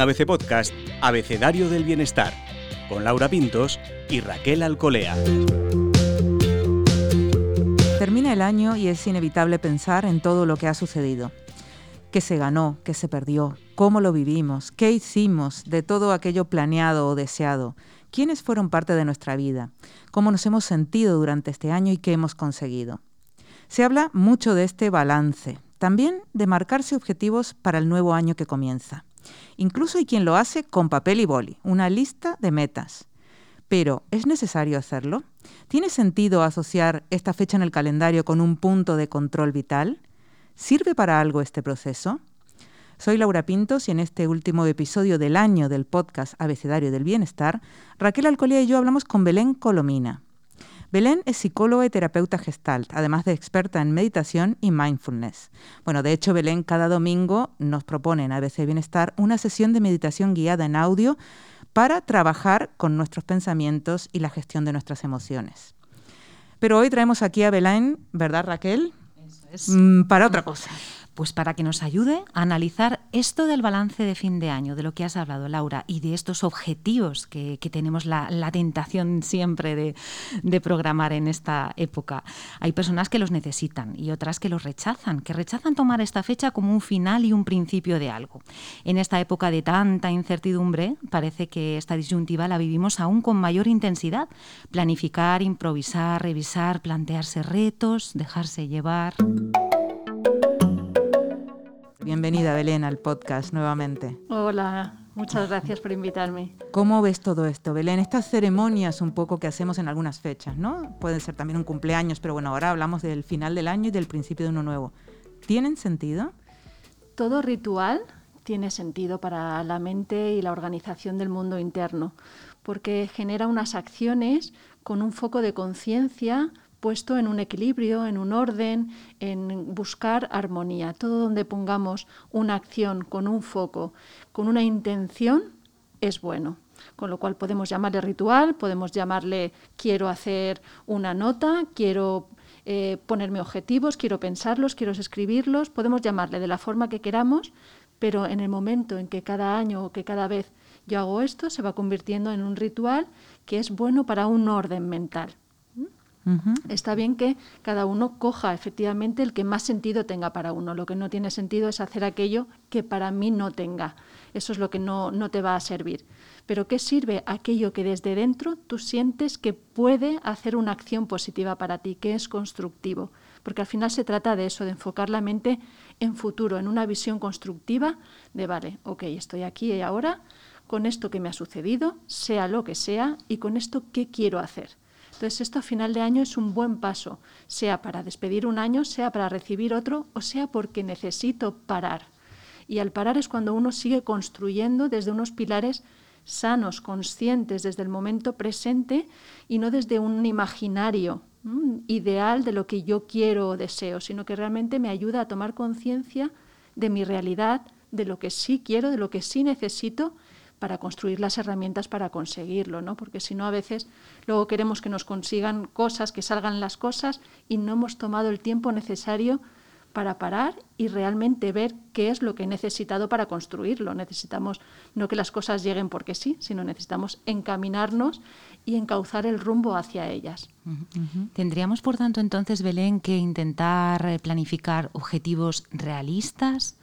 ABC Podcast Abecedario del Bienestar, con Laura Pintos y Raquel Alcolea. Termina el año y es inevitable pensar en todo lo que ha sucedido. ¿Qué se ganó? ¿Qué se perdió? ¿Cómo lo vivimos? ¿Qué hicimos de todo aquello planeado o deseado? ¿Quiénes fueron parte de nuestra vida? ¿Cómo nos hemos sentido durante este año y qué hemos conseguido? Se habla mucho de este balance, también de marcarse objetivos para el nuevo año que comienza. Incluso hay quien lo hace con papel y boli, una lista de metas. Pero, ¿es necesario hacerlo? ¿Tiene sentido asociar esta fecha en el calendario con un punto de control vital? ¿Sirve para algo este proceso? Soy Laura Pintos y en este último episodio del año del podcast Abecedario del Bienestar, Raquel Alcolía y yo hablamos con Belén Colomina. Belén es psicóloga y terapeuta gestalt, además de experta en meditación y mindfulness. Bueno, de hecho, Belén cada domingo nos propone en ABC Bienestar una sesión de meditación guiada en audio para trabajar con nuestros pensamientos y la gestión de nuestras emociones. Pero hoy traemos aquí a Belén, ¿verdad Raquel? Eso es. Mm, para otra cosa. Pues para que nos ayude a analizar esto del balance de fin de año, de lo que has hablado, Laura, y de estos objetivos que, tenemos la, tentación siempre de, programar en esta época. Hay personas que los necesitan y otras que los rechazan, que rechazan tomar esta fecha como un final y un principio de algo. En esta época de tanta incertidumbre, parece que esta disyuntiva la vivimos aún con mayor intensidad. Planificar, improvisar, revisar, plantearse retos, dejarse llevar. Bienvenida, Belén, al podcast nuevamente. Hola, muchas gracias por invitarme. ¿Cómo ves todo esto, Belén? Estas ceremonias un poco que hacemos en algunas fechas, ¿no? Pueden ser también un cumpleaños, pero bueno, ahora hablamos del final del año y del principio de uno nuevo. ¿Tienen sentido? Todo ritual tiene sentido para la mente y la organización del mundo interno, porque genera unas acciones con un foco de conciencia puesto en un equilibrio, en un orden, en buscar armonía. Todo donde pongamos una acción con un foco, con una intención, es bueno. Con lo cual podemos llamarle ritual, podemos llamarle quiero hacer una nota, quiero eh, ponerme objetivos, quiero pensarlos, quiero escribirlos, podemos llamarle de la forma que queramos, pero en el momento en que cada año o que cada vez yo hago esto, se va convirtiendo en un ritual que es bueno para un orden mental. Está bien que cada uno coja efectivamente el que más sentido tenga para uno. Lo que no tiene sentido es hacer aquello que para mí no tenga. Eso es lo que no, no te va a servir. Pero ¿qué sirve aquello que desde dentro tú sientes que puede hacer una acción positiva para ti, que es constructivo? Porque al final se trata de eso, de enfocar la mente en futuro, en una visión constructiva de, vale, ok, estoy aquí y ahora, con esto que me ha sucedido, sea lo que sea, y con esto, ¿qué quiero hacer? Entonces esto a final de año es un buen paso, sea para despedir un año, sea para recibir otro o sea porque necesito parar. Y al parar es cuando uno sigue construyendo desde unos pilares sanos, conscientes desde el momento presente y no desde un imaginario ideal de lo que yo quiero o deseo, sino que realmente me ayuda a tomar conciencia de mi realidad, de lo que sí quiero, de lo que sí necesito para construir las herramientas para conseguirlo, ¿no? Porque si no, a veces luego queremos que nos consigan cosas, que salgan las cosas y no hemos tomado el tiempo necesario para parar y realmente ver qué es lo que he necesitado para construirlo. Necesitamos no que las cosas lleguen porque sí, sino necesitamos encaminarnos y encauzar el rumbo hacia ellas. Tendríamos, por tanto, entonces, Belén, que intentar eh, planificar objetivos realistas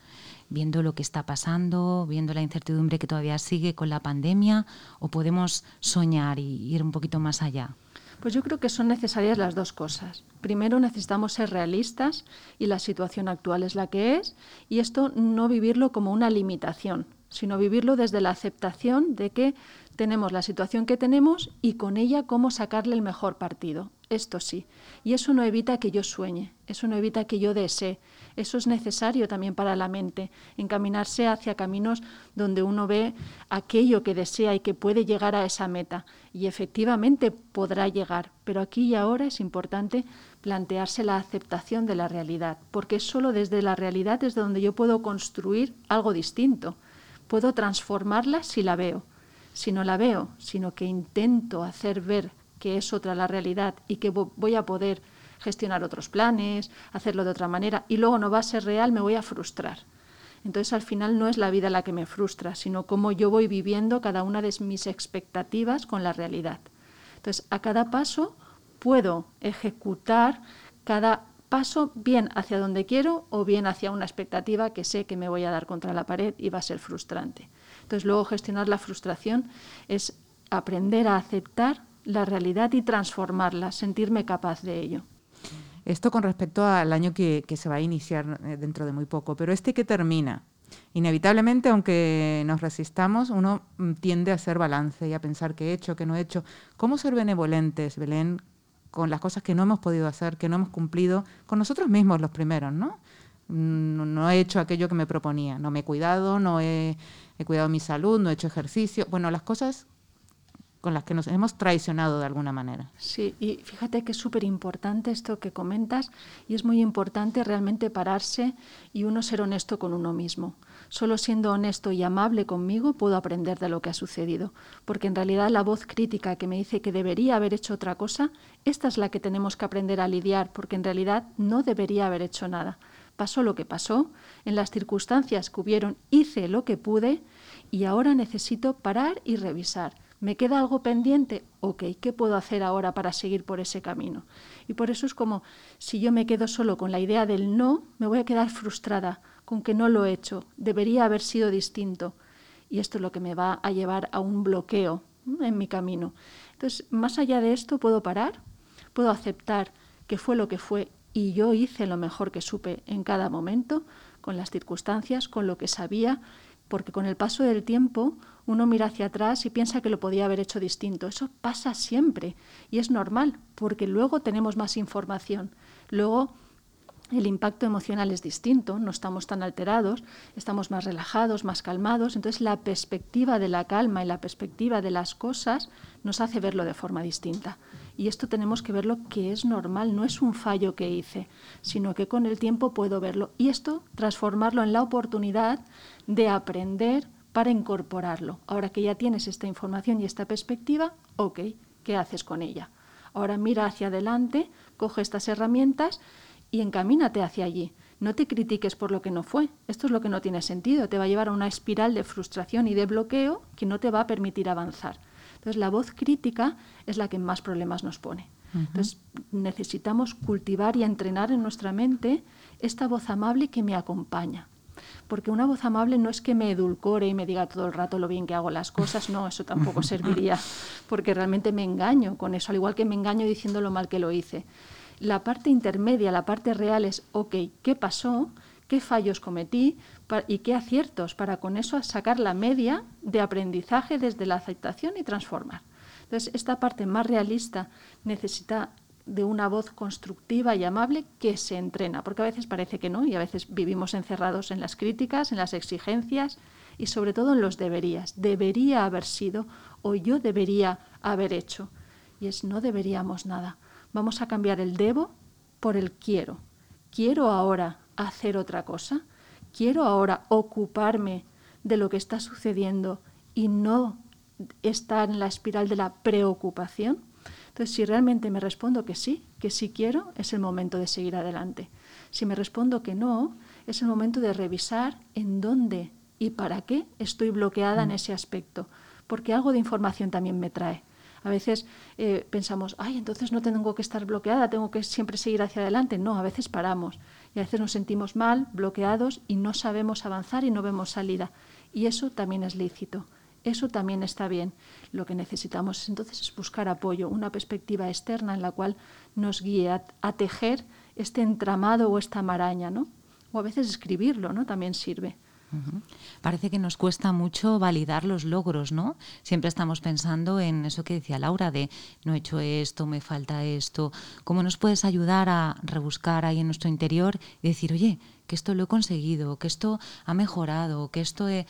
viendo lo que está pasando, viendo la incertidumbre que todavía sigue con la pandemia, o podemos soñar y ir un poquito más allá? Pues yo creo que son necesarias las dos cosas. Primero necesitamos ser realistas y la situación actual es la que es y esto no vivirlo como una limitación, sino vivirlo desde la aceptación de que tenemos la situación que tenemos y con ella cómo sacarle el mejor partido. Esto sí. Y eso no evita que yo sueñe, eso no evita que yo desee, eso es necesario también para la mente, encaminarse hacia caminos donde uno ve aquello que desea y que puede llegar a esa meta. Y efectivamente podrá llegar, pero aquí y ahora es importante plantearse la aceptación de la realidad, porque es solo desde la realidad desde donde yo puedo construir algo distinto. Puedo transformarla si la veo. Si no la veo, sino que intento hacer ver que es otra la realidad y que voy a poder gestionar otros planes, hacerlo de otra manera y luego no va a ser real, me voy a frustrar. Entonces al final no es la vida la que me frustra, sino cómo yo voy viviendo cada una de mis expectativas con la realidad. Entonces a cada paso puedo ejecutar cada paso bien hacia donde quiero o bien hacia una expectativa que sé que me voy a dar contra la pared y va a ser frustrante. Entonces luego gestionar la frustración es aprender a aceptar la realidad y transformarla, sentirme capaz de ello. Esto con respecto al año que, se va a iniciar eh, dentro de muy poco, pero este que termina, inevitablemente, aunque nos resistamos, uno mm, tiende a hacer balance y a pensar qué he hecho, qué no he hecho. ¿Cómo ser benevolentes, Belén, con las cosas que no hemos podido hacer, que no hemos cumplido, con nosotros mismos los primeros, ¿no? Mm, no he hecho aquello que me proponía, no me he cuidado, no he, he cuidado mi salud, no he hecho ejercicio. Bueno, las cosas con las que nos hemos traicionado de alguna manera. Sí, y fíjate que es súper importante esto que comentas y es muy importante realmente pararse y uno ser honesto con uno mismo. Solo siendo honesto y amable conmigo puedo aprender de lo que ha sucedido, porque en realidad la voz crítica que me dice que debería haber hecho otra cosa, esta es la que tenemos que aprender a lidiar, porque en realidad no debería haber hecho nada. Pasó lo que pasó, en las circunstancias que hubieron hice lo que pude y ahora necesito parar y revisar ¿Me queda algo pendiente? Ok, ¿qué puedo hacer ahora para seguir por ese camino? Y por eso es como si yo me quedo solo con la idea del no, me voy a quedar frustrada con que no lo he hecho, debería haber sido distinto. Y esto es lo que me va a llevar a un bloqueo en mi camino. Entonces, más allá de esto, puedo parar, puedo aceptar que fue lo que fue y yo hice lo mejor que supe en cada momento, con las circunstancias, con lo que sabía, porque con el paso del tiempo uno mira hacia atrás y piensa que lo podía haber hecho distinto. Eso pasa siempre y es normal, porque luego tenemos más información. Luego el impacto emocional es distinto, no estamos tan alterados, estamos más relajados, más calmados, entonces la perspectiva de la calma y la perspectiva de las cosas nos hace verlo de forma distinta. Y esto tenemos que verlo que es normal, no es un fallo que hice, sino que con el tiempo puedo verlo. Y esto transformarlo en la oportunidad de aprender para incorporarlo. Ahora que ya tienes esta información y esta perspectiva, ok, ¿qué haces con ella? Ahora mira hacia adelante, coge estas herramientas y encamínate hacia allí. No te critiques por lo que no fue. Esto es lo que no tiene sentido. Te va a llevar a una espiral de frustración y de bloqueo que no te va a permitir avanzar. Entonces, la voz crítica es la que más problemas nos pone. Entonces, necesitamos cultivar y entrenar en nuestra mente esta voz amable que me acompaña porque una voz amable no es que me edulcore y me diga todo el rato lo bien que hago las cosas, no, eso tampoco serviría, porque realmente me engaño con eso, al igual que me engaño diciendo lo mal que lo hice. La parte intermedia, la parte real es, ok, ¿qué pasó? ¿Qué fallos cometí? ¿Y qué aciertos? Para con eso sacar la media de aprendizaje desde la aceptación y transformar. Entonces, esta parte más realista necesita de una voz constructiva y amable que se entrena, porque a veces parece que no y a veces vivimos encerrados en las críticas, en las exigencias y sobre todo en los deberías. Debería haber sido o yo debería haber hecho. Y es no deberíamos nada. Vamos a cambiar el debo por el quiero. Quiero ahora hacer otra cosa. Quiero ahora ocuparme de lo que está sucediendo y no estar en la espiral de la preocupación. Entonces, si realmente me respondo que sí, que sí quiero, es el momento de seguir adelante. Si me respondo que no, es el momento de revisar en dónde y para qué estoy bloqueada en mm. ese aspecto, porque algo de información también me trae. A veces eh, pensamos, ay, entonces no tengo que estar bloqueada, tengo que siempre seguir hacia adelante. No, a veces paramos y a veces nos sentimos mal, bloqueados y no sabemos avanzar y no vemos salida. Y eso también es lícito. Eso también está bien. Lo que necesitamos entonces es buscar apoyo, una perspectiva externa en la cual nos guíe a, tejer este entramado o esta maraña, ¿no? O a veces escribirlo, ¿no? También sirve. Parece que nos cuesta mucho validar los logros, ¿no? Siempre estamos pensando en eso que decía Laura, de no he hecho esto, me falta esto. ¿Cómo nos puedes ayudar a rebuscar ahí en nuestro interior y decir, oye, que esto lo he conseguido, que esto ha mejorado, que esto he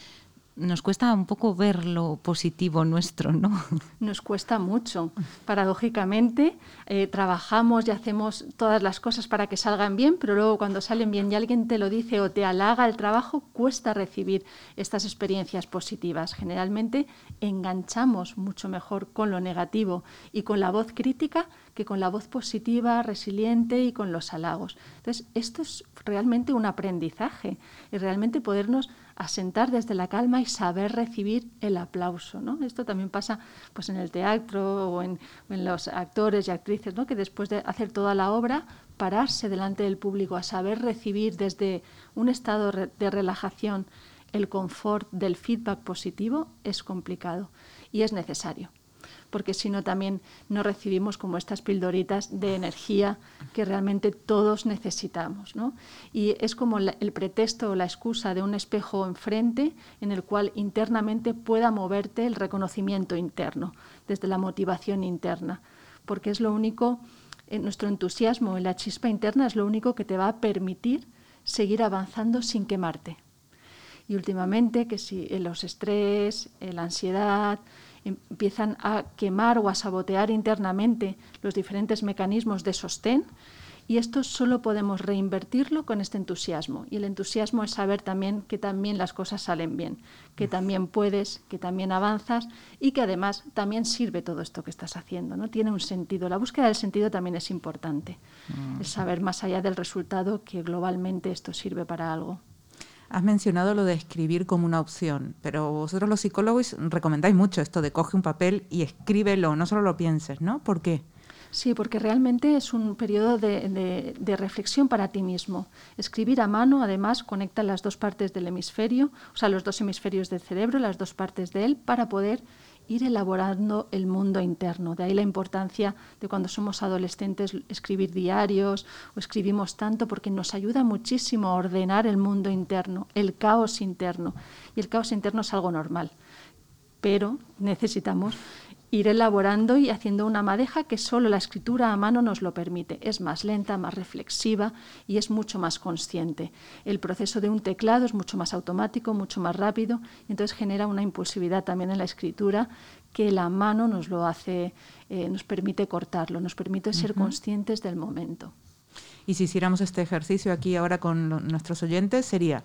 nos cuesta un poco ver lo positivo nuestro, ¿no? Nos cuesta mucho. Paradójicamente, eh, trabajamos y hacemos todas las cosas para que salgan bien, pero luego cuando salen bien y alguien te lo dice o te halaga el trabajo, cuesta recibir estas experiencias positivas. Generalmente enganchamos mucho mejor con lo negativo y con la voz crítica que con la voz positiva, resiliente y con los halagos. Entonces, esto es realmente un aprendizaje y realmente podernos asentar desde la calma y saber recibir el aplauso. ¿no? Esto también pasa pues, en el teatro o en, los actores y actrices, ¿no? que después de hacer toda la obra, pararse delante del público, a saber recibir desde un estado de relajación el confort del feedback positivo es complicado y es necesario porque si no también no recibimos como estas pildoritas de energía que realmente todos necesitamos. ¿no? Y es como el pretexto o la excusa de un espejo enfrente en el cual internamente pueda moverte el reconocimiento interno, desde la motivación interna, porque es lo único, en nuestro entusiasmo y la chispa interna es lo único que te va a permitir seguir avanzando sin quemarte. Y últimamente, que si los estrés, la ansiedad, empiezan a quemar o a sabotear internamente los diferentes mecanismos de sostén y esto solo podemos reinvertirlo con este entusiasmo. Y el entusiasmo es saber también que también las cosas salen bien, que también puedes, que también avanzas y que además también sirve todo esto que estás haciendo. ¿no? Tiene un sentido. La búsqueda del sentido también es importante. Mm. Es saber más allá del resultado que globalmente esto sirve para algo. Has mencionado lo de escribir como una opción, pero vosotros los psicólogos recomendáis mucho esto de coge un papel y escríbelo, no solo lo pienses, ¿no? ¿Por qué? Sí, porque realmente es un periodo de, de, reflexión para ti mismo. Escribir a mano, además, conecta las dos partes del hemisferio, o sea, los dos hemisferios del cerebro, las dos partes de él, para poder ir elaborando el mundo interno. De ahí la importancia de cuando somos adolescentes escribir diarios o escribimos tanto porque nos ayuda muchísimo a ordenar el mundo interno, el caos interno. Y el caos interno es algo normal, pero necesitamos ir elaborando y haciendo una madeja que solo la escritura a mano nos lo permite. Es más lenta, más reflexiva y es mucho más consciente. El proceso de un teclado es mucho más automático, mucho más rápido, y entonces genera una impulsividad también en la escritura que la mano nos lo hace, eh, nos permite cortarlo, nos permite ser conscientes del momento. Y si hiciéramos este ejercicio aquí ahora con nuestros oyentes, sería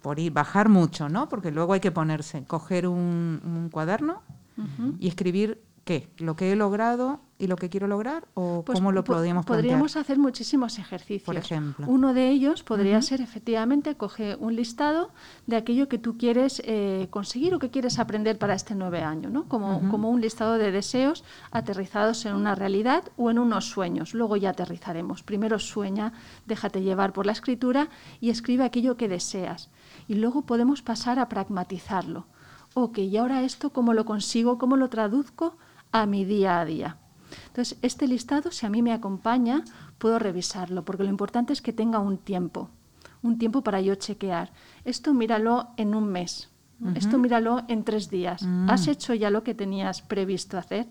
por ir, bajar mucho, ¿no? Porque luego hay que ponerse, coger un cuaderno, y escribir qué, lo que he logrado y lo que quiero lograr o pues cómo lo podríamos plantear? Podríamos hacer muchísimos ejercicios. Por ejemplo. Uno de ellos podría ser efectivamente coge un listado de aquello que tú quieres eh, conseguir o que quieres aprender para este nueve año, ¿no? Como, como un listado de deseos aterrizados en una realidad o en unos sueños. Luego ya aterrizaremos. Primero sueña, déjate llevar por la escritura y escribe aquello que deseas. Y luego podemos pasar a pragmatizarlo ok, y ahora esto, ¿cómo lo consigo? ¿Cómo lo traduzco a mi día a día? Entonces, este listado, si a mí me acompaña, puedo revisarlo, porque lo importante es que tenga un tiempo, un tiempo para yo chequear. Esto míralo en un mes, esto míralo en tres días. Mm. ¿Has hecho ya lo que tenías previsto hacer?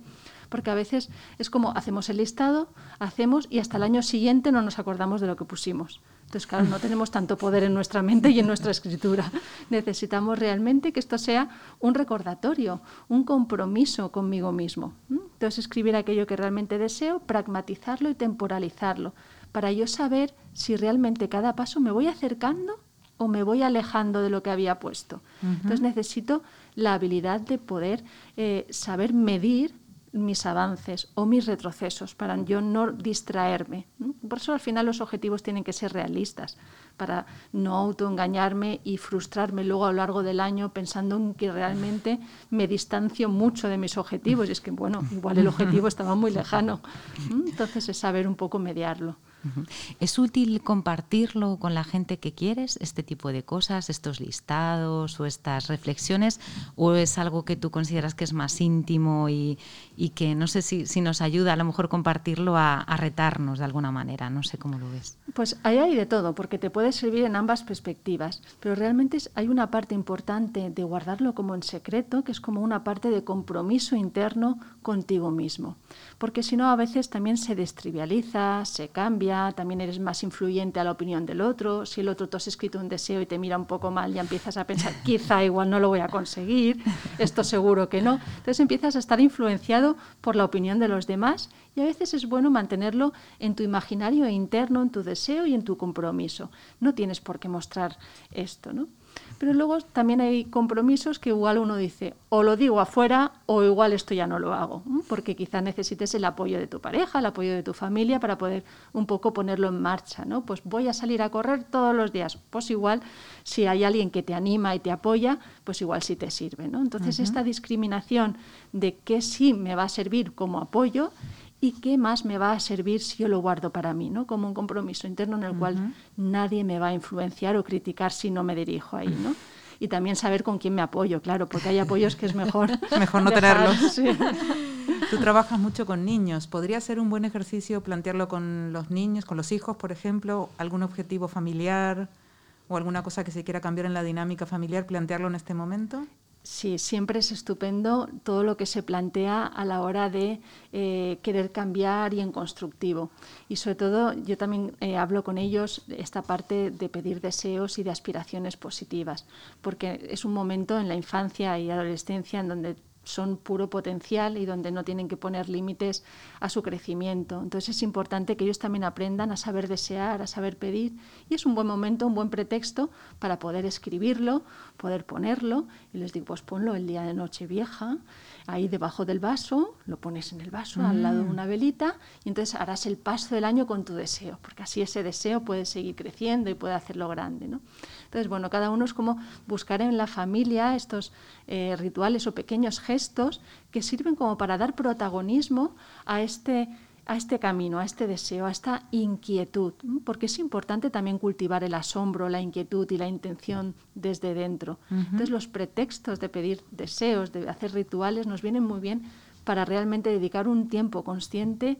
Porque a veces es como hacemos el listado, hacemos y hasta el año siguiente no nos acordamos de lo que pusimos. Entonces, claro, no tenemos tanto poder en nuestra mente y en nuestra escritura. Necesitamos realmente que esto sea un recordatorio, un compromiso conmigo mismo. Entonces, escribir aquello que realmente deseo, pragmatizarlo y temporalizarlo, para yo saber si realmente cada paso me voy acercando o me voy alejando de lo que había puesto. Entonces, necesito la habilidad de poder eh, saber medir mis avances o mis retrocesos para yo no distraerme. Por eso al final los objetivos tienen que ser realistas, para no autoengañarme y frustrarme luego a lo largo del año pensando en que realmente me distancio mucho de mis objetivos. Y es que, bueno, igual el objetivo estaba muy lejano. Entonces es saber un poco mediarlo. ¿Es útil compartirlo con la gente que quieres, este tipo de cosas, estos listados o estas reflexiones? ¿O es algo que tú consideras que es más íntimo y, que no sé si, nos ayuda a lo mejor compartirlo a, retarnos de alguna manera? No sé cómo lo ves. Pues ahí hay de todo, porque te puede servir en ambas perspectivas, pero realmente hay una parte importante de guardarlo como en secreto, que es como una parte de compromiso interno contigo mismo, porque si no a veces también se destrivializa, se cambia también eres más influyente a la opinión del otro. Si el otro te has escrito un deseo y te mira un poco mal, ya empiezas a pensar, quizá igual no lo voy a conseguir, esto seguro que no. Entonces empiezas a estar influenciado por la opinión de los demás y a veces es bueno mantenerlo en tu imaginario interno, en tu deseo y en tu compromiso. No tienes por qué mostrar esto, ¿no? Pero luego también hay compromisos que igual uno dice, o lo digo afuera o igual esto ya no lo hago, porque quizás necesites el apoyo de tu pareja, el apoyo de tu familia para poder un poco ponerlo en marcha, ¿no? Pues voy a salir a correr todos los días, pues igual si hay alguien que te anima y te apoya, pues igual sí te sirve, ¿no? Entonces esta discriminación de qué sí me va a servir como apoyo y qué más me va a servir si yo lo guardo para mí, ¿no? Como un compromiso interno en el cual nadie me va a influenciar o criticar si no me dirijo ahí, ¿no? Y también saber con quién me apoyo, claro, porque hay apoyos que es mejor mejor no tenerlos. Tú trabajas mucho con niños. ¿Podría ser un buen ejercicio plantearlo con los niños, con los hijos, por ejemplo, algún objetivo familiar o alguna cosa que se quiera cambiar en la dinámica familiar, plantearlo en este momento? Sí, siempre es estupendo todo lo que se plantea a la hora de eh, querer cambiar y en constructivo. Y sobre todo yo también eh, hablo con ellos esta parte de pedir deseos y de aspiraciones positivas, porque es un momento en la infancia y adolescencia en donde son puro potencial y donde no tienen que poner límites a su crecimiento. Entonces es importante que ellos también aprendan a saber desear, a saber pedir y es un buen momento, un buen pretexto para poder escribirlo, poder ponerlo y les digo, pues ponlo el día de noche vieja, ahí debajo del vaso, lo pones en el vaso al lado de mm. una velita y entonces harás el paso del año con tu deseo, porque así ese deseo puede seguir creciendo y puede hacerlo grande. ¿no? Entonces, bueno, cada uno es como buscar en la familia estos eh, rituales o pequeños gestos que sirven como para dar protagonismo a este a este camino, a este deseo, a esta inquietud, porque es importante también cultivar el asombro, la inquietud y la intención desde dentro. Entonces los pretextos de pedir deseos, de hacer rituales, nos vienen muy bien para realmente dedicar un tiempo consciente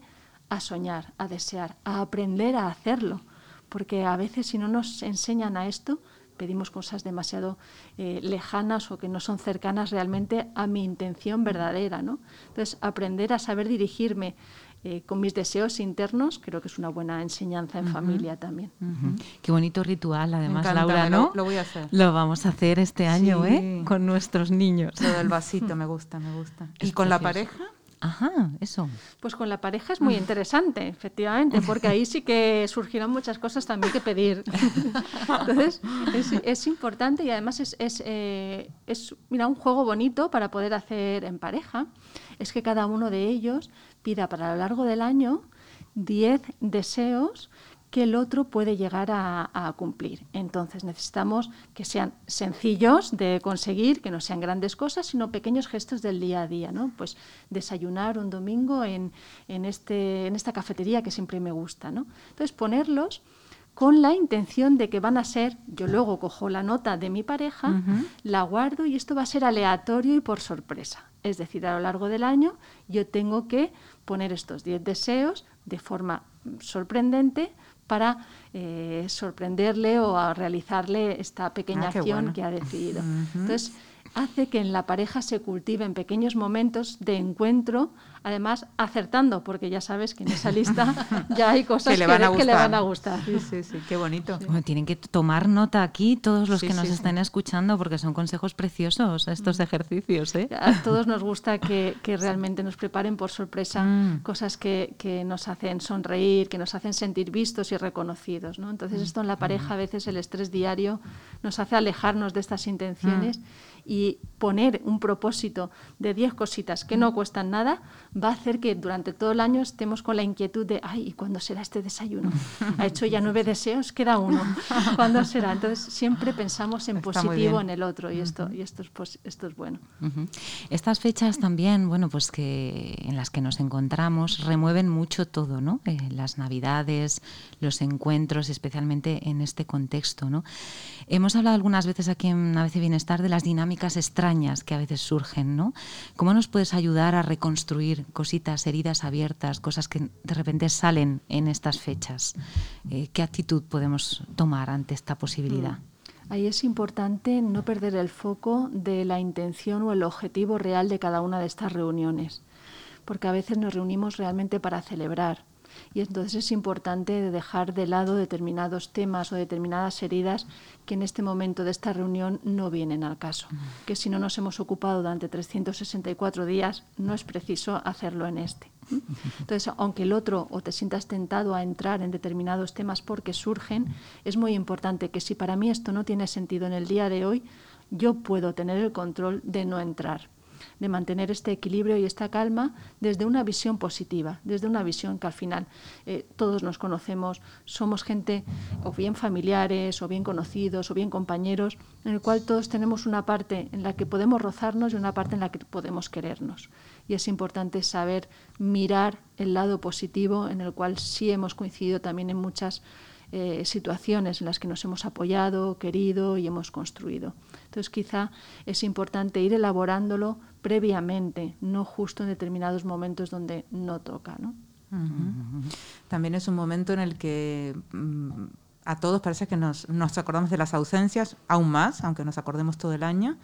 a soñar, a desear, a aprender a hacerlo, porque a veces si no nos enseñan a esto, pedimos cosas demasiado eh, lejanas o que no son cercanas realmente a mi intención verdadera. ¿no? Entonces, aprender a saber dirigirme eh, con mis deseos internos creo que es una buena enseñanza en familia también. Qué bonito ritual, además, Laura, ¿no? Lo, voy a hacer. Lo vamos a hacer este año, ¿eh? Con nuestros niños. Lo del vasito me gusta, me gusta. ¿Y con la pareja? Ajá, eso. Pues con la pareja es muy interesante, efectivamente, porque ahí sí que surgirán muchas cosas también que pedir. Entonces, es, importante y además es, es, eh, es mira, un juego bonito para poder hacer en pareja. Es que cada uno de ellos pida para lo largo del año 10 deseos que el otro puede llegar a, cumplir. Entonces necesitamos que sean sencillos de conseguir, que no sean grandes cosas, sino pequeños gestos del día a día. ¿no? Pues desayunar un domingo en, este, en esta cafetería que siempre me gusta. ¿no? Entonces ponerlos con la intención de que van a ser, yo luego cojo la nota de mi pareja, la guardo y esto va a ser aleatorio y por sorpresa. Es decir, a lo largo del año yo tengo que poner estos 10 deseos de forma sorprendente para eh, sorprenderle o a realizarle esta pequeña ah, acción que ha decidido. Entonces, hace que en la pareja se cultiven pequeños momentos de encuentro además acertando, porque ya sabes que en esa lista ya hay cosas que, le van, a gustar. Sí, sí, sí, qué bonito. tienen que tomar nota aquí todos los que nos estén escuchando, porque son consejos preciosos estos mm. ejercicios. ¿eh? A todos nos gusta que, realmente nos preparen por sorpresa mm. cosas que, nos hacen sonreír, que nos hacen sentir vistos y reconocidos. ¿no? Entonces esto en la pareja a veces el estrés diario nos hace alejarnos de estas intenciones. Mm y poner un propósito de 10 cositas que no cuestan nada va a hacer que durante todo el año estemos con la inquietud de, ay, ¿y cuándo será este desayuno? Ha hecho ya nueve deseos, queda uno. ¿Cuándo será? Entonces siempre pensamos en positivo en el otro y esto, y esto, es, esto es bueno. Estas fechas también, bueno, pues que en las que nos encontramos remueven mucho todo, ¿no? Eh, las navidades, los encuentros, especialmente en este contexto, ¿no? Hemos hablado algunas veces aquí en vez Bienestar de las dinámicas extrañas que a veces surgen, ¿no? ¿Cómo nos puedes ayudar a reconstruir cositas, heridas abiertas, cosas que de repente salen en estas fechas? Eh, ¿Qué actitud podemos tomar ante esta posibilidad? Mm. Ahí es importante no perder el foco de la intención o el objetivo real de cada una de estas reuniones, porque a veces nos reunimos realmente para celebrar, Y entonces es importante dejar de lado determinados temas o determinadas heridas que en este momento de esta reunión no vienen al caso. Que si no nos hemos ocupado durante 364 días, no es preciso hacerlo en este. Entonces, aunque el otro o te sientas tentado a entrar en determinados temas porque surgen, es muy importante que si para mí esto no tiene sentido en el día de hoy, yo puedo tener el control de no entrar de mantener este equilibrio y esta calma desde una visión positiva, desde una visión que al final eh, todos nos conocemos, somos gente o bien familiares, o bien conocidos, o bien compañeros, en el cual todos tenemos una parte en la que podemos rozarnos y una parte en la que podemos querernos. Y es importante saber mirar el lado positivo en el cual sí hemos coincidido también en muchas eh, situaciones en las que nos hemos apoyado, querido y hemos construido. Entonces quizá es importante ir elaborándolo previamente, no justo en determinados momentos donde no toca. ¿no? También es un momento en el que mm, a todos parece que nos, nos acordamos de las ausencias, aún más, aunque nos acordemos todo el año,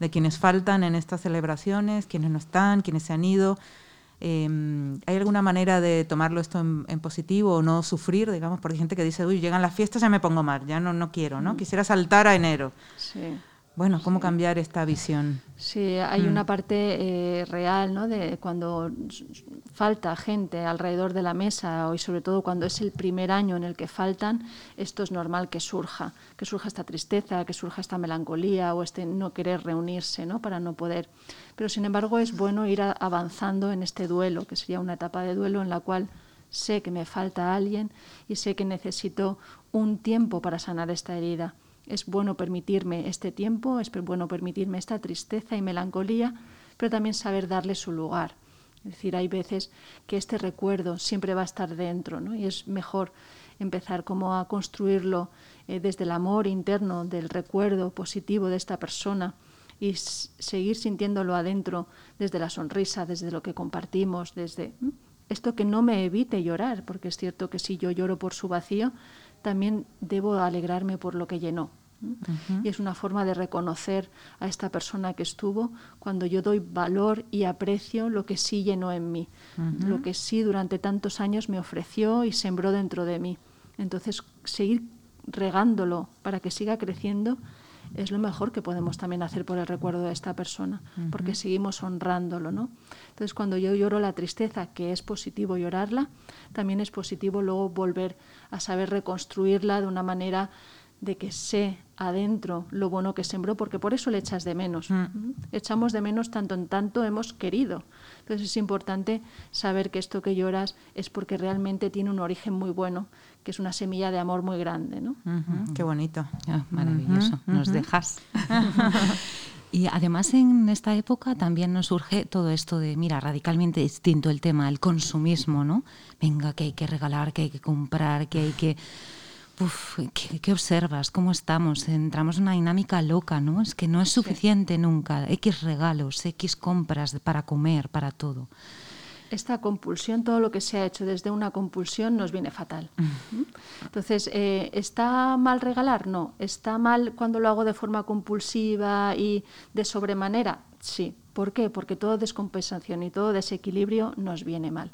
de quienes faltan en estas celebraciones, quienes no están, quienes se han ido. Em, ¿Hay alguna manera de tomarlo esto en, positivo o no sufrir, digamos? Porque hay gente que dice, uy, llegan las fiestas, ya me pongo mal, ya no, no quiero, ¿no? Mm. Quisiera saltar a enero. Sí. Bueno, ¿cómo cambiar esta visión? Sí, hay una mm. parte eh, real, ¿no? De cuando falta gente alrededor de la mesa y sobre todo cuando es el primer año en el que faltan, esto es normal que surja, que surja esta tristeza, que surja esta melancolía o este no querer reunirse, ¿no? Para no poder. Pero sin embargo es bueno ir avanzando en este duelo, que sería una etapa de duelo en la cual sé que me falta alguien y sé que necesito un tiempo para sanar esta herida es bueno permitirme este tiempo, es bueno permitirme esta tristeza y melancolía, pero también saber darle su lugar. Es decir, hay veces que este recuerdo siempre va a estar dentro, ¿no? Y es mejor empezar como a construirlo eh, desde el amor interno del recuerdo positivo de esta persona y seguir sintiéndolo adentro desde la sonrisa, desde lo que compartimos, desde esto que no me evite llorar, porque es cierto que si yo lloro por su vacío, también debo alegrarme por lo que llenó. Y es una forma de reconocer a esta persona que estuvo cuando yo doy valor y aprecio lo que sí llenó en mí, lo que sí durante tantos años me ofreció y sembró dentro de mí. Entonces, seguir regándolo para que siga creciendo es lo mejor que podemos también hacer por el recuerdo de esta persona, porque seguimos honrándolo, ¿no? Entonces, cuando yo lloro la tristeza, que es positivo llorarla, también es positivo luego volver a saber reconstruirla de una manera de que sé adentro lo bueno que sembró, porque por eso le echas de menos. Mm. Echamos de menos tanto en tanto hemos querido. Entonces es importante saber que esto que lloras es porque realmente tiene un origen muy bueno, que es una semilla de amor muy grande. ¿no? Qué bonito. Ah, maravilloso. Nos dejas. Y además en esta época también nos surge todo esto de, mira, radicalmente distinto el tema, el consumismo, ¿no? Venga, que hay que regalar, que hay que comprar, que hay que Uf, ¿qué, observas? ¿Cómo estamos? Entramos en una dinámica loca, ¿no? Es que no es suficiente nunca. X regalos, X compras para comer, para todo. Esta compulsión, todo lo que se ha hecho desde una compulsión nos viene fatal. Mm. Entonces, eh, ¿está mal regalar? No. ¿Está mal cuando lo hago de forma compulsiva y de sobremanera? Sí. ¿Por qué? Porque todo descompensación y todo desequilibrio nos viene mal.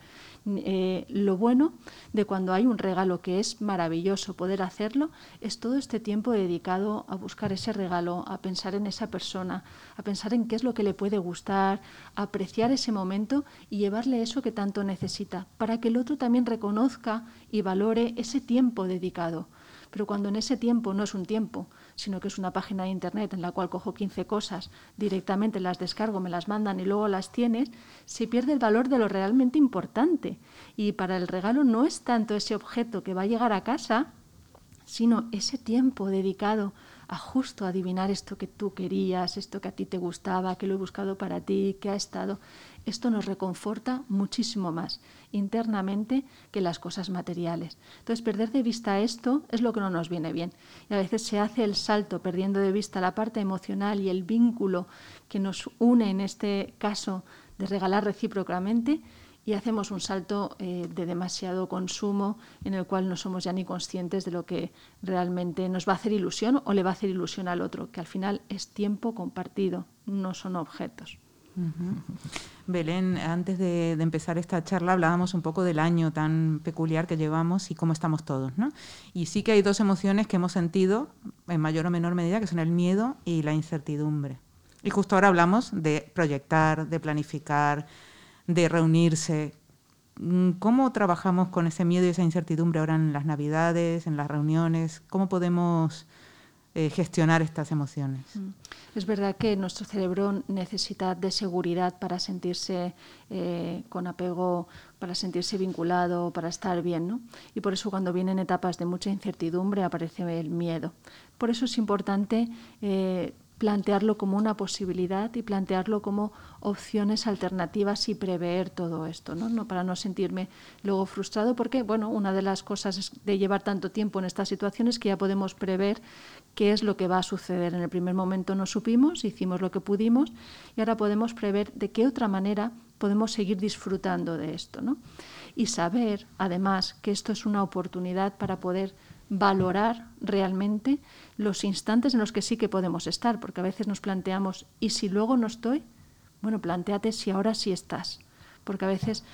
Eh, lo bueno de cuando hay un regalo que es maravilloso poder hacerlo es todo este tiempo dedicado a buscar ese regalo, a pensar en esa persona, a pensar en qué es lo que le puede gustar, a apreciar ese momento y llevarle eso que tanto necesita, para que el otro también reconozca y valore ese tiempo dedicado. Pero cuando en ese tiempo no es un tiempo, sino que es una página de internet en la cual cojo 15 cosas, directamente las descargo, me las mandan y luego las tienes, se pierde el valor de lo realmente importante. Y para el regalo no es tanto ese objeto que va a llegar a casa, sino ese tiempo dedicado a justo adivinar esto que tú querías, esto que a ti te gustaba, que lo he buscado para ti, que ha estado. Esto nos reconforta muchísimo más internamente que las cosas materiales. Entonces, perder de vista esto es lo que no nos viene bien. Y a veces se hace el salto perdiendo de vista la parte emocional y el vínculo que nos une en este caso de regalar recíprocamente y hacemos un salto eh, de demasiado consumo en el cual no somos ya ni conscientes de lo que realmente nos va a hacer ilusión o le va a hacer ilusión al otro, que al final es tiempo compartido, no son objetos. Belén, antes de, empezar esta charla hablábamos un poco del año tan peculiar que llevamos y cómo estamos todos, ¿no? Y sí que hay dos emociones que hemos sentido en mayor o menor medida, que son el miedo y la incertidumbre. Y justo ahora hablamos de proyectar, de planificar, de reunirse. Mm, ¿Cómo trabajamos con ese miedo y esa incertidumbre ahora en las Navidades, en las reuniones? ¿Cómo podemos eh, gestionar estas emociones. Mm. Es verdad que nuestro cerebro necesita de seguridad para sentirse eh, con apego, para sentirse vinculado, para estar bien. ¿no? Y por eso cuando vienen etapas de mucha incertidumbre aparece el miedo. Por eso es importante eh, plantearlo como una posibilidad y plantearlo como opciones alternativas y prever todo esto, ¿no? ¿no? para no sentirme luego frustrado, porque bueno, una de las cosas de llevar tanto tiempo en estas situaciones es que ya podemos prever qué es lo que va a suceder. En el primer momento no supimos, hicimos lo que pudimos y ahora podemos prever de qué otra manera podemos seguir disfrutando de esto, ¿no? Y saber, además, que esto es una oportunidad para poder valorar realmente los instantes en los que sí que podemos estar, porque a veces nos planteamos, ¿y si luego no estoy? Bueno, planteate si ahora sí estás, porque a veces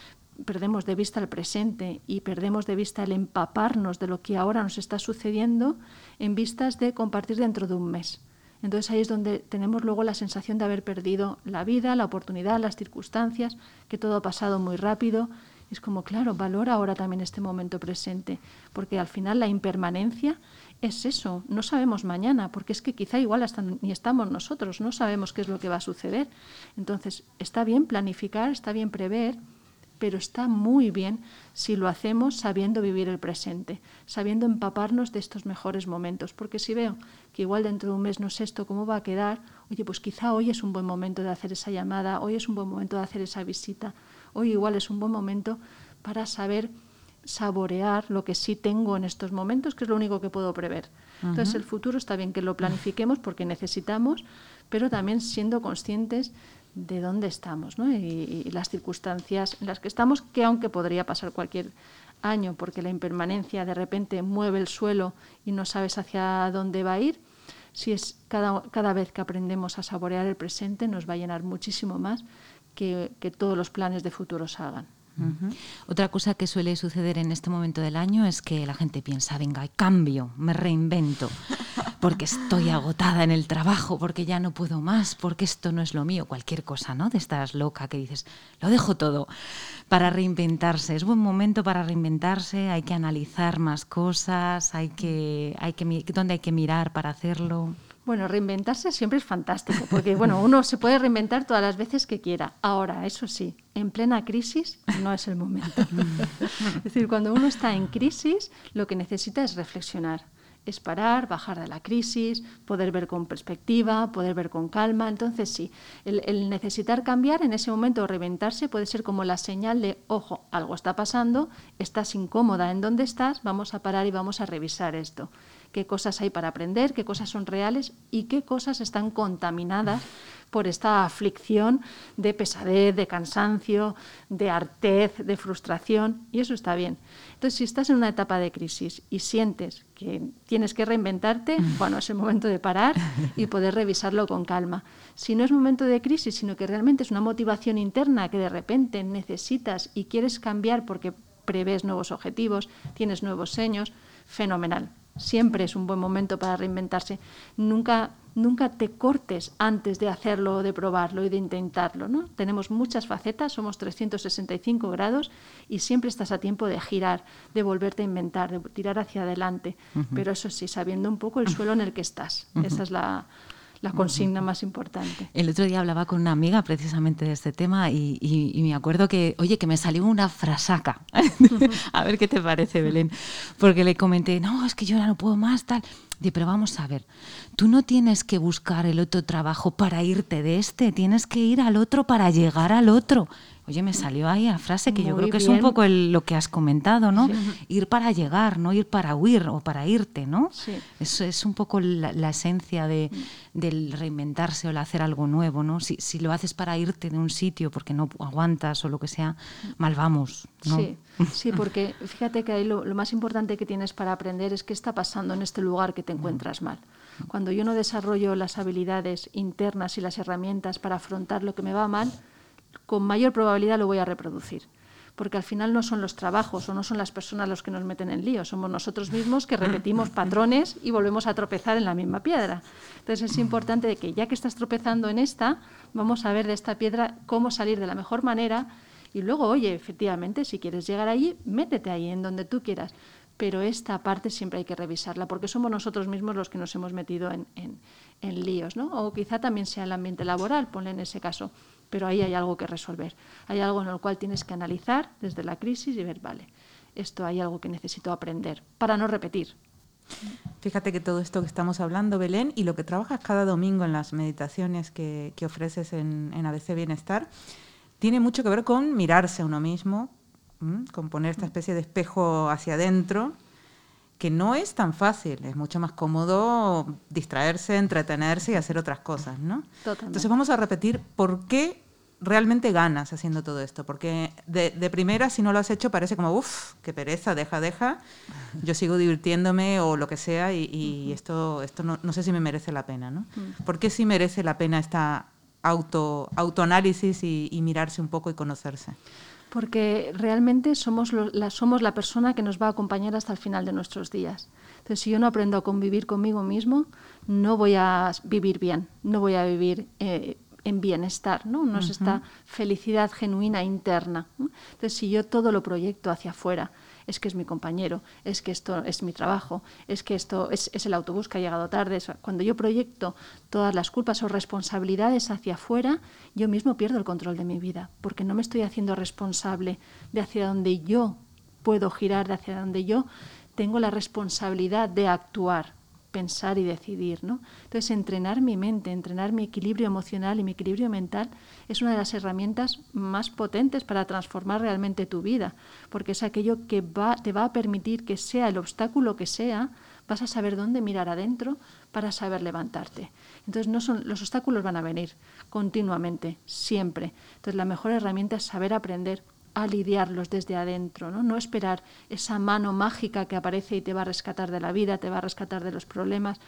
perdemos de vista el presente y perdemos de vista el empaparnos de lo que ahora nos está sucediendo en vistas de compartir dentro de un mes. Entonces ahí es donde tenemos luego la sensación de haber perdido la vida, la oportunidad, las circunstancias, que todo ha pasado muy rápido es como, claro, valora ahora también este momento presente, porque al final la impermanencia es eso, no sabemos mañana, porque es que quizá igual hasta ni estamos nosotros, no sabemos qué es lo que va a suceder. Entonces, está bien planificar, está bien prever, pero está muy bien si lo hacemos sabiendo vivir el presente, sabiendo empaparnos de estos mejores momentos, porque si veo que igual dentro de un mes no sé esto cómo va a quedar, oye, pues quizá hoy es un buen momento de hacer esa llamada, hoy es un buen momento de hacer esa visita, hoy igual es un buen momento para saber saborear lo que sí tengo en estos momentos, que es lo único que puedo prever. Entonces, el futuro está bien que lo planifiquemos porque necesitamos, pero también siendo conscientes de dónde estamos ¿no? y, las circunstancias en las que estamos, que aunque podría pasar cualquier año, porque la impermanencia de repente mueve el suelo y no sabes hacia dónde va a ir, si es cada, cada vez que aprendemos a saborear el presente, nos va a llenar muchísimo más que, todos los planes de futuro Otra cosa que suele suceder en este momento del año es que la gente piensa, venga, cambio, me reinvento, porque estoy agotada en el trabajo, porque ya no puedo más, porque esto no es lo mío, cualquier cosa, ¿no? De estas loca que dices, lo dejo todo para reinventarse. Es buen momento para reinventarse, hay que analizar más cosas, hay que, hay que, ¿dónde hay que mirar para hacerlo? Bueno, reinventarse siempre es fantástico, porque bueno, uno se puede reinventar todas las veces que quiera. Ahora, eso sí, en plena crisis no es el momento. es decir, cuando uno está en crisis, lo que necesita es reflexionar es parar, bajar de la crisis, poder ver con perspectiva, poder ver con calma. Entonces sí, el, el, necesitar cambiar en ese momento o reventarse puede ser como la señal de, ojo, algo está pasando, estás incómoda en donde estás, vamos a parar y vamos a revisar esto qué cosas hay para aprender, qué cosas son reales y qué cosas están contaminadas por esta aflicción de pesadez, de cansancio, de artez, de frustración, y eso está bien. Entonces, si estás en una etapa de crisis y sientes que tienes que reinventarte, bueno, es el momento de parar y poder revisarlo con calma. Si no es momento de crisis, sino que realmente es una motivación interna que de repente necesitas y quieres cambiar porque prevés nuevos objetivos, tienes nuevos sueños, fenomenal Siempre es un buen momento para reinventarse. Nunca, nunca te cortes antes de hacerlo, de probarlo y de intentarlo. ¿no? Tenemos muchas facetas, somos 365 grados y siempre estás a tiempo de girar, de volverte a inventar, de tirar hacia adelante. Pero eso sí, sabiendo un poco el suelo en el que estás. Esa es la, la consigna más importante. El otro día hablaba con una amiga precisamente de este tema y, me acuerdo que, oye, que me salió una frasaca. a ver qué te parece, Belén. Porque le comenté, no, es que yo ya no puedo más, tal. pero vamos a ver, tú no tienes que buscar el otro trabajo para irte de este, tienes que ir al otro para llegar al otro. Oye, me salió ahí la frase que yo creo que es un poco lo que has comentado, ¿no? Ir para llegar, no ir para huir o para irte, ¿no? Sí. Eso es un poco la, esencia de, mm. del reinventarse o el hacer algo nuevo, ¿no? Si, si, lo haces para irte de un sitio porque no aguantas o lo que sea, mal vamos, ¿no? Sí, sí porque fíjate que ahí lo, lo más importante que tienes para aprender es qué está pasando en este lugar que te te encuentras mal. Cuando yo no desarrollo las habilidades internas y las herramientas para afrontar lo que me va mal, con mayor probabilidad lo voy a reproducir porque al final no son los trabajos o no son las personas los que nos meten en lío, somos nosotros mismos que repetimos patrones y volvemos a tropezar en la misma piedra. Entonces es importante que ya que estás tropezando en esta, vamos a ver de esta piedra cómo salir de la mejor manera y luego, oye, efectivamente, si quieres llegar allí, métete ahí en donde tú quieras. Pero esta parte siempre hay que revisarla, porque somos nosotros mismos los que nos hemos metido en, en líos, ¿no? O quizá también sea el ambiente laboral, ponle en ese caso pero ahí hay algo que resolver. Hay algo en lo cual tienes que analizar desde la crisis y ver, vale, esto hay algo que necesito aprender para no repetir. Fíjate que todo esto que estamos hablando, Belén, y lo que trabajas cada domingo en las meditaciones que, ofreces en, ABC Bienestar, tiene mucho que ver con mirarse a uno mismo, con poner esta especie de espejo hacia adentro, que no es tan fácil, es mucho más cómodo distraerse, entretenerse y hacer otras cosas, ¿no? Entonces vamos a repetir por qué realmente ganas haciendo todo esto? Porque de, primera, si no lo has hecho, parece como, uff, qué pereza, deja, deja. Yo sigo divirtiéndome o lo que sea y, esto, esto no, no, sé si me merece la pena, ¿no? ¿Por qué sí merece la pena esta auto, autoanálisis y, y mirarse un poco y conocerse? Porque realmente somos, la, somos la persona que nos va a acompañar hasta el final de nuestros días. Entonces, si yo no aprendo a convivir conmigo mismo, no voy a vivir bien, no voy a vivir eh, en bienestar, ¿no? No es esta felicidad genuina interna. Entonces, si yo todo lo proyecto hacia afuera, es que es mi compañero, es que esto es mi trabajo, es que esto es, el autobús que ha llegado tarde. Cuando yo proyecto todas las culpas o responsabilidades hacia afuera, yo mismo pierdo el control de mi vida, porque no me estoy haciendo responsable de hacia dónde yo puedo girar, de hacia dónde yo tengo la responsabilidad de actuar pensar y decidir. ¿no? Entonces, entrenar mi mente, entrenar mi equilibrio emocional y mi equilibrio mental es una de las herramientas más potentes para transformar realmente tu vida, porque es aquello que te va a permitir que sea el obstáculo que sea, vas a saber dónde mirar adentro para saber levantarte. Entonces, no son, los obstáculos van a venir continuamente, siempre. Entonces, la mejor herramienta es saber aprender a lidiarlos desde adentro, ¿no? no esperar esa mano mágica que aparece y te va a rescatar de la vida, te va a rescatar de los problemas.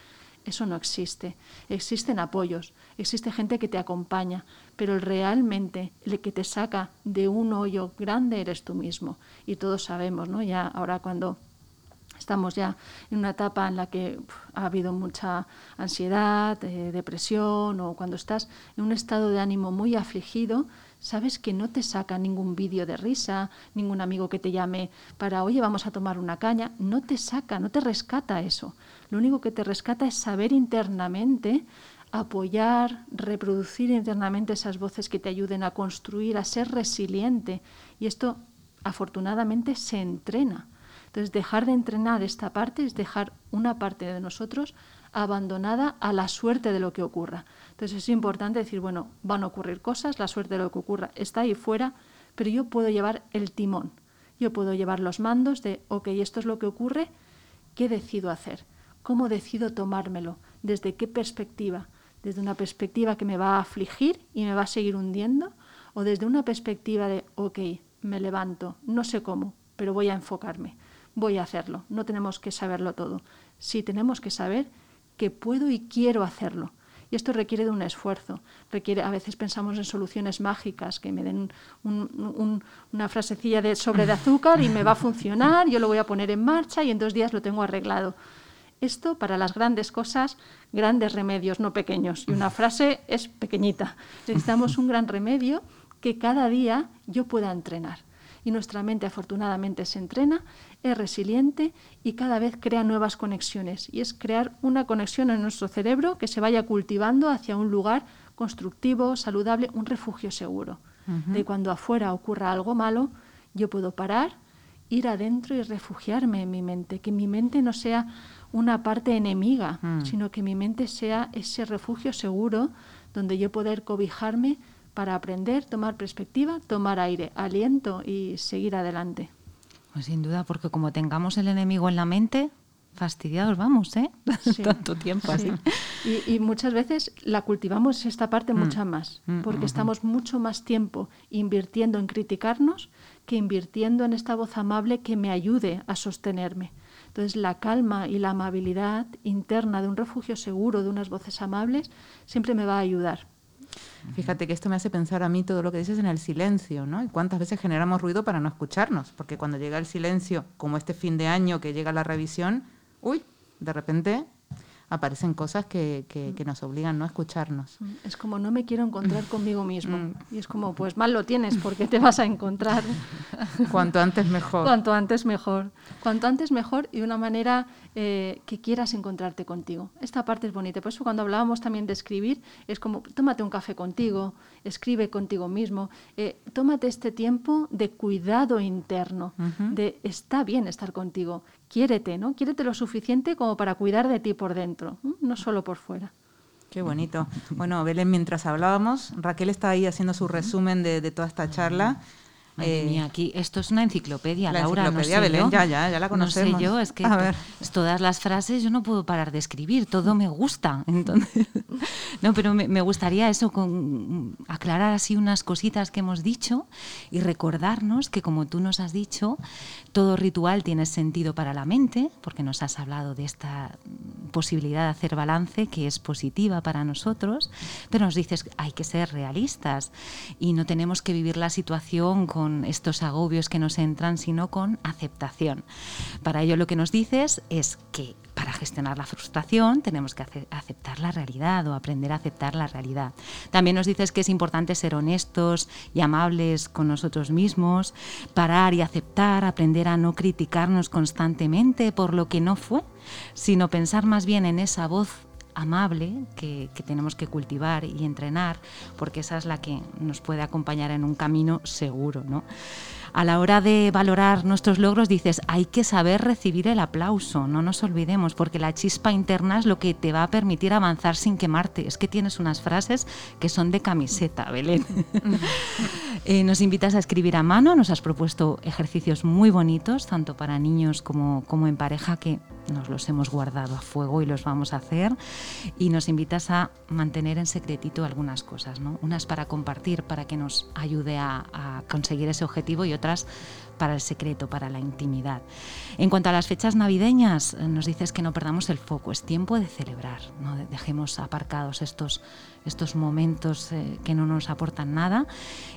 Eso no existe. Existen apoyos, existe gente que te acompaña, pero realmente el que te saca de un hoyo grande eres tú mismo. Y todos sabemos, ¿no? Ya ahora cuando estamos ya en una etapa en la que ha habido mucha ansiedad, eh, depresión o cuando estás en un estado de ánimo muy afligido, sabes que no te saca ningún vídeo de risa, ningún amigo que te llame para, oye, vamos a tomar una caña, no te saca, no te rescata eso. Lo único que te rescata es saber internamente apoyar, reproducir internamente esas voces que te ayuden a construir, a ser resiliente. Y esto, afortunadamente, se entrena. Entonces, dejar de entrenar esta parte es dejar una parte de nosotros abandonada a la suerte de lo que ocurra. Entonces es importante decir, bueno, van a ocurrir cosas, la suerte de lo que ocurra está ahí fuera, pero yo puedo llevar el timón, yo puedo llevar los mandos de, ok, esto es lo que ocurre, ¿qué decido hacer? ¿Cómo decido tomármelo? ¿Desde qué perspectiva? ¿Desde una perspectiva que me va a afligir y me va a seguir hundiendo? ¿O desde una perspectiva de, ok, me levanto, no sé cómo, pero voy a enfocarme, voy a hacerlo, no tenemos que saberlo todo. Sí tenemos que saber que puedo y quiero hacerlo. Y esto requiere de un esfuerzo. Requiere, a veces pensamos en soluciones mágicas, que me den una frasecilla de sobre de azúcar y me va a funcionar, yo lo voy a poner en marcha y en dos días lo tengo arreglado. Esto para las grandes cosas, grandes remedios, no pequeños. Y una frase es pequeñita. Necesitamos un gran remedio que cada día yo pueda entrenar y nuestra mente afortunadamente se entrena, es resiliente y cada vez crea nuevas conexiones. Y es crear una conexión en nuestro cerebro que se vaya cultivando hacia un lugar constructivo, saludable, un refugio seguro. De cuando afuera ocurra algo malo, yo puedo parar, ir adentro y refugiarme en mi mente, que mi mente no sea una parte enemiga, mm. sino que mi mente sea ese refugio seguro donde yo poder cobijarme para aprender, tomar perspectiva, tomar aire, aliento y seguir adelante. Pues sin duda, porque como tengamos el enemigo en la mente, fastidiados vamos, ¿eh? Tanto tiempo así. Y, muchas veces la cultivamos esta parte mm. mucha más, mm, porque mm, estamos mucho más tiempo invirtiendo en criticarnos que invirtiendo en esta voz amable que me ayude a sostenerme. Entonces la calma y la amabilidad interna de un refugio seguro, de unas voces amables, siempre me va a ayudar. Fíjate que esto me hace pensar a mí todo lo que dices en el silencio, ¿no? Y cuántas veces generamos ruido para no escucharnos, porque cuando llega el silencio, como este fin de año que llega la revisión, uy, de repente aparecen cosas que, que, nos obligan ¿no? a escucharnos. Mm, es como no me quiero encontrar conmigo mismo. Mm. Y es como, pues mal lo tienes porque te vas a encontrar. Cuanto antes mejor. Cuanto antes mejor. Cuanto antes mejor y de una manera eh, que quieras encontrarte contigo. Esta parte es bonita. Por eso cuando hablábamos también de escribir, es como, tómate un café contigo, escribe contigo mismo, eh, tómate este tiempo de cuidado interno, de está bien estar contigo, quiérete, ¿no? Quiérete lo suficiente como para cuidar de ti por dentro, no solo por fuera. Qué bonito. Bueno, Belén, mientras hablábamos, Raquel está ahí haciendo su resumen de, de toda esta charla. Eh, aquí esto es una enciclopedia, la Laura. Enciclopedia Belén, ya, ya, ya la conocemos. No sé yo, es que todas las frases yo no puedo parar de escribir, todo me gusta. Entonces, no, pero me, gustaría eso, con, aclarar así unas cositas que hemos dicho y recordarnos que, como tú nos has dicho, todo ritual tiene sentido para la mente, porque nos has hablado de esta posibilidad de hacer balance que es positiva para nosotros, pero nos dices que hay que ser realistas y no tenemos que vivir la situación con estos agobios que nos entran, sino con aceptación. Para ello lo que nos dices es que para gestionar la frustración tenemos que aceptar la realidad o aprender a aceptar la realidad. También nos dices que es importante ser honestos y amables con nosotros mismos, parar y aceptar, aprender a no criticarnos constantemente por lo que no fue, sino pensar más bien en esa voz amable que, tenemos que cultivar y entrenar, porque esa es la que nos puede acompañar en un camino seguro. ¿no? A la hora de valorar nuestros logros dices, hay que saber recibir el aplauso, no nos olvidemos, porque la chispa interna es lo que te va a permitir avanzar sin quemarte. Es que tienes unas frases que son de camiseta, Belén. Eh, nos invitas a escribir a mano, nos has propuesto ejercicios muy bonitos, tanto para niños como, como en pareja, que nos los hemos guardado a fuego y los vamos a hacer. Y nos invitas a mantener en secretito algunas cosas, ¿no? Unas para compartir, para que nos ayude a, a conseguir ese objetivo y otras para el secreto, para la intimidad. En cuanto a las fechas navideñas, eh, nos dices que no perdamos el foco, es tiempo de celebrar, no dejemos aparcados estos, estos momentos eh, que no nos aportan nada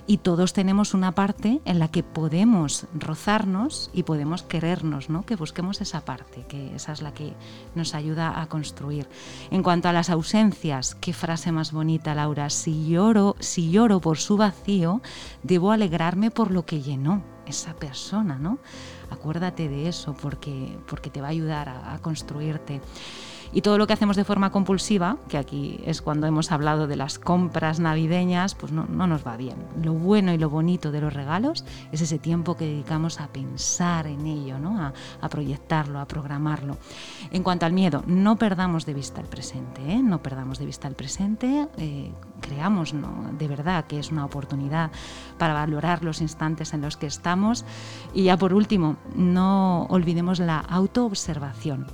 y todos tenemos una parte en la que podemos rozarnos y podemos querernos, ¿no? que busquemos esa parte, que esa es la que nos ayuda a construir. En cuanto a las ausencias, qué frase más bonita, Laura, si lloro, si lloro por su vacío, debo alegrarme por lo que llenó esa persona, ¿no? Acuérdate de eso porque, porque te va a ayudar a construirte. Y todo lo que hacemos de forma compulsiva, que aquí es cuando hemos hablado de las compras navideñas, pues no, nos va bien. Lo bueno y lo bonito de los regalos es ese tiempo que dedicamos a pensar en ello, ¿no? a, proyectarlo, a programarlo. En cuanto al miedo, no perdamos de vista el presente, ¿eh? no perdamos de vista el presente, eh, creamos de verdad que es una oportunidad para valorar los instantes en los que estamos. Y ya por último, no olvidemos la autoobservación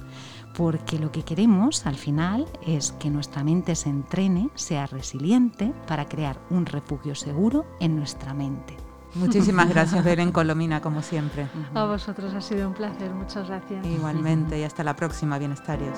porque lo que queremos al final es que nuestra mente se entrene, sea resiliente para crear un refugio seguro en nuestra mente. Muchísimas gracias, Belén Colomina, como siempre. A vosotros ha sido un placer, muchas gracias. Igualmente, y hasta la próxima, bienestarios.